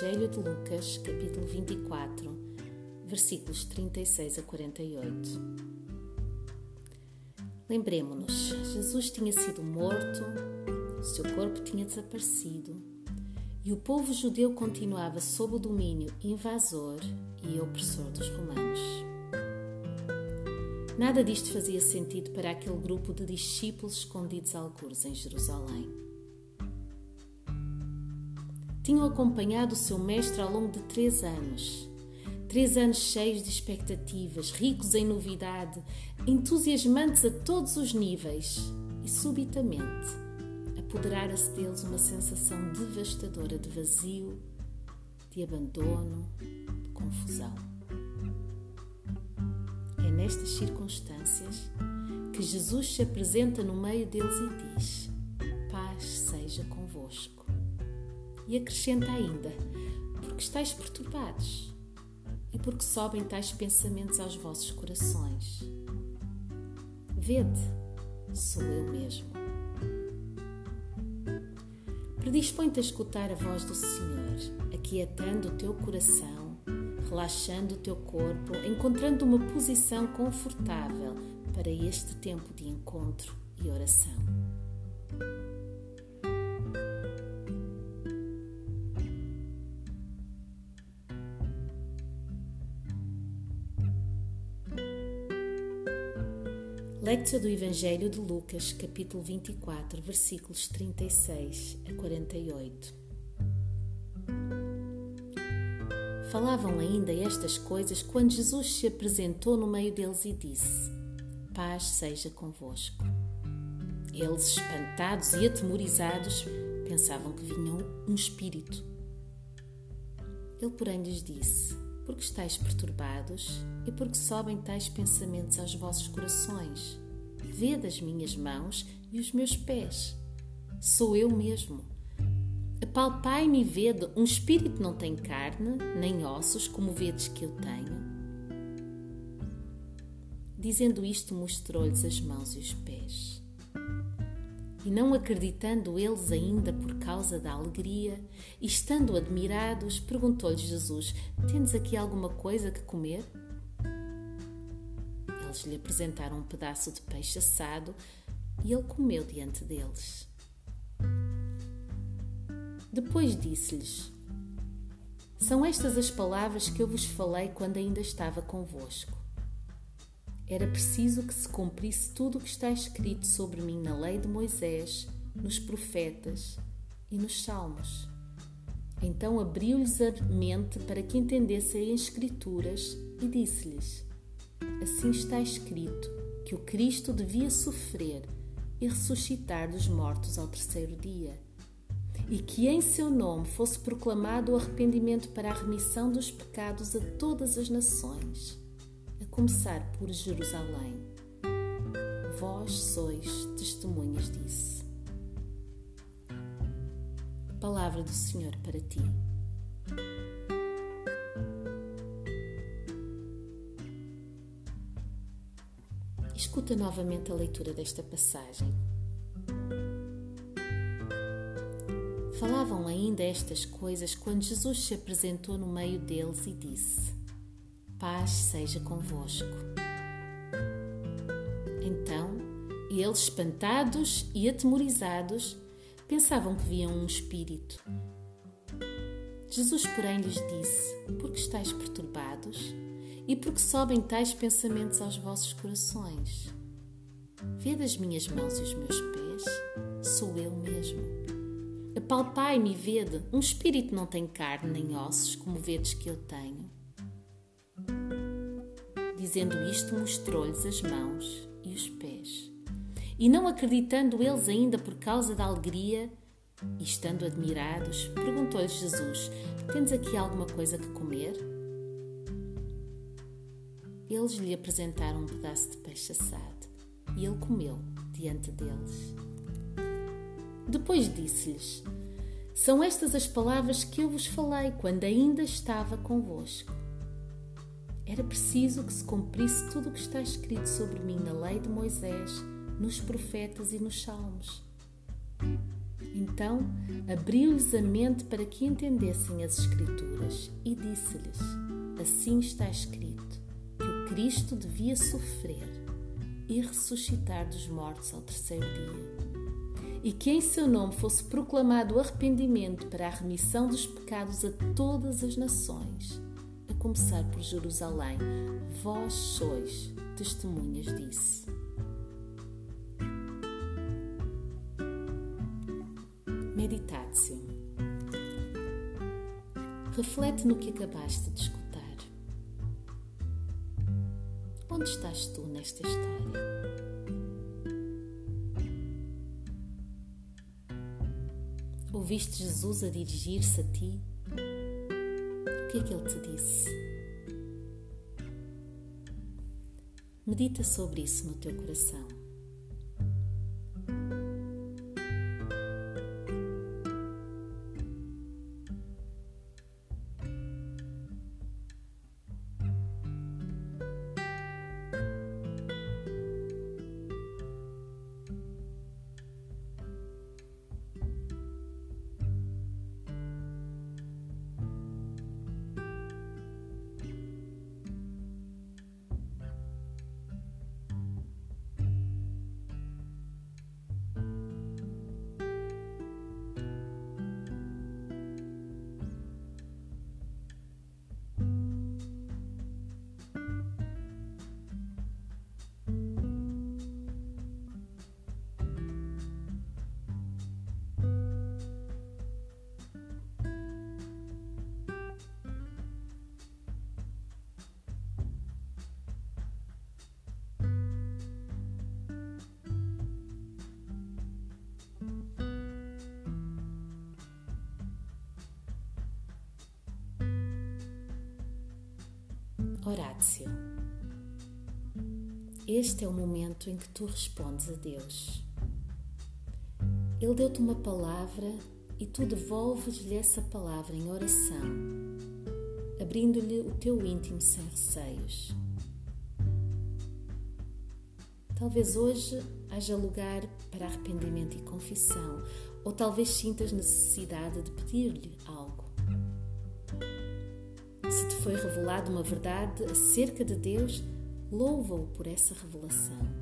Evangelho de Lucas, capítulo 24, versículos 36 a 48. Lembremos-nos, Jesus tinha sido morto, seu corpo tinha desaparecido e o povo judeu continuava sob o domínio invasor e opressor dos romanos. Nada disto fazia sentido para aquele grupo de discípulos escondidos algures em Jerusalém tinham acompanhado o seu mestre ao longo de três anos. Três anos cheios de expectativas, ricos em novidade, entusiasmantes a todos os níveis. E subitamente apoderara-se deles uma sensação devastadora de vazio, de abandono, de confusão. É nestas circunstâncias que Jesus se apresenta no meio deles e diz: Paz seja convosco. E acrescenta ainda: porque estáis perturbados e porque sobem tais pensamentos aos vossos corações. Vede, sou eu mesmo. Predispõe-te a escutar a voz do Senhor, aquietando o teu coração, relaxando o teu corpo, encontrando uma posição confortável para este tempo de encontro e oração. Lectura do Evangelho de Lucas, capítulo 24, versículos 36 a 48. Falavam ainda estas coisas quando Jesus se apresentou no meio deles e disse: Paz seja convosco. Eles, espantados e atemorizados, pensavam que vinha um espírito. Ele, porém, lhes disse: porque estáis perturbados e porque sobem tais pensamentos aos vossos corações. Vede as minhas mãos e os meus pés. Sou eu mesmo. Apalpai-me e vede, um espírito não tem carne, nem ossos, como vedes que eu tenho. Dizendo isto, mostrou-lhes as mãos e os pés. E não acreditando eles ainda por causa da alegria, e estando admirados, perguntou-lhes Jesus: Tendes aqui alguma coisa que comer? Eles lhe apresentaram um pedaço de peixe assado e ele comeu diante deles. Depois disse-lhes: São estas as palavras que eu vos falei quando ainda estava convosco era preciso que se cumprisse tudo o que está escrito sobre mim na lei de Moisés, nos profetas e nos salmos. Então abriu-lhes a mente para que entendessem as Escrituras e disse-lhes: Assim está escrito que o Cristo devia sofrer e ressuscitar dos mortos ao terceiro dia, e que em seu nome fosse proclamado o arrependimento para a remissão dos pecados a todas as nações começar por Jerusalém. Vós sois testemunhas disso. Palavra do Senhor para ti. Escuta novamente a leitura desta passagem. Falavam ainda estas coisas quando Jesus se apresentou no meio deles e disse: Paz seja convosco. Então, eles, espantados e atemorizados, pensavam que viam um espírito. Jesus, porém, lhes disse: Por que estáis perturbados? E por que sobem tais pensamentos aos vossos corações? Vede as minhas mãos e os meus pés, sou eu mesmo. Apalpai-me e vede, um espírito não tem carne nem ossos, como vedes que eu tenho. Dizendo isto, mostrou-lhes as mãos e os pés. E não acreditando eles ainda por causa da alegria, e estando admirados, perguntou-lhes Jesus: Tens aqui alguma coisa que comer? Eles lhe apresentaram um pedaço de peixe assado e ele comeu diante deles. Depois disse-lhes: São estas as palavras que eu vos falei quando ainda estava convosco era preciso que se cumprisse tudo o que está escrito sobre mim na lei de Moisés, nos profetas e nos salmos. Então abriu-lhes a mente para que entendessem as Escrituras e disse-lhes: Assim está escrito que o Cristo devia sofrer e ressuscitar dos mortos ao terceiro dia, e que em seu nome fosse proclamado o arrependimento para a remissão dos pecados a todas as nações, começar por Jerusalém. Vós sois testemunhas disso. Meditatio. Reflete no que acabaste de escutar. Onde estás tu nesta história? Ouviste Jesus a dirigir-se a ti? O que é que ele te disse? Medita sobre isso no teu coração. Horácio. Este é o momento em que tu respondes a Deus. Ele deu-te uma palavra e tu devolves-lhe essa palavra em oração, abrindo-lhe o teu íntimo sem receios. Talvez hoje haja lugar para arrependimento e confissão, ou talvez sintas necessidade de pedir-lhe algo foi revelada uma verdade acerca de Deus, louva-o por essa revelação.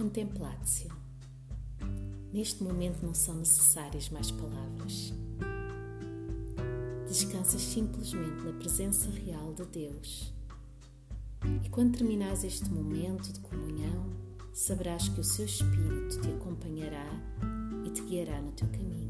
Contemplatio. Neste momento não são necessárias mais palavras. Descansas simplesmente na presença real de Deus. E quando terminares este momento de comunhão, saberás que o seu Espírito te acompanhará e te guiará no teu caminho.